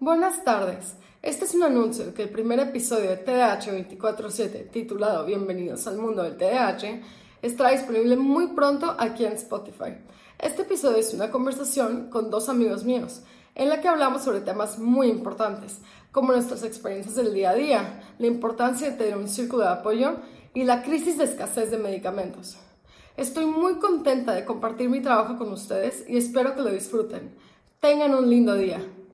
Buenas tardes. Este es un anuncio que el primer episodio de TDH 24-7, titulado Bienvenidos al mundo del Tdh, estará disponible muy pronto aquí en Spotify. Este episodio es una conversación con dos amigos míos, en la que hablamos sobre temas muy importantes, como nuestras experiencias del día a día, la importancia de tener un círculo de apoyo y la crisis de escasez de medicamentos. Estoy muy contenta de compartir mi trabajo con ustedes y espero que lo disfruten. Tengan un lindo día.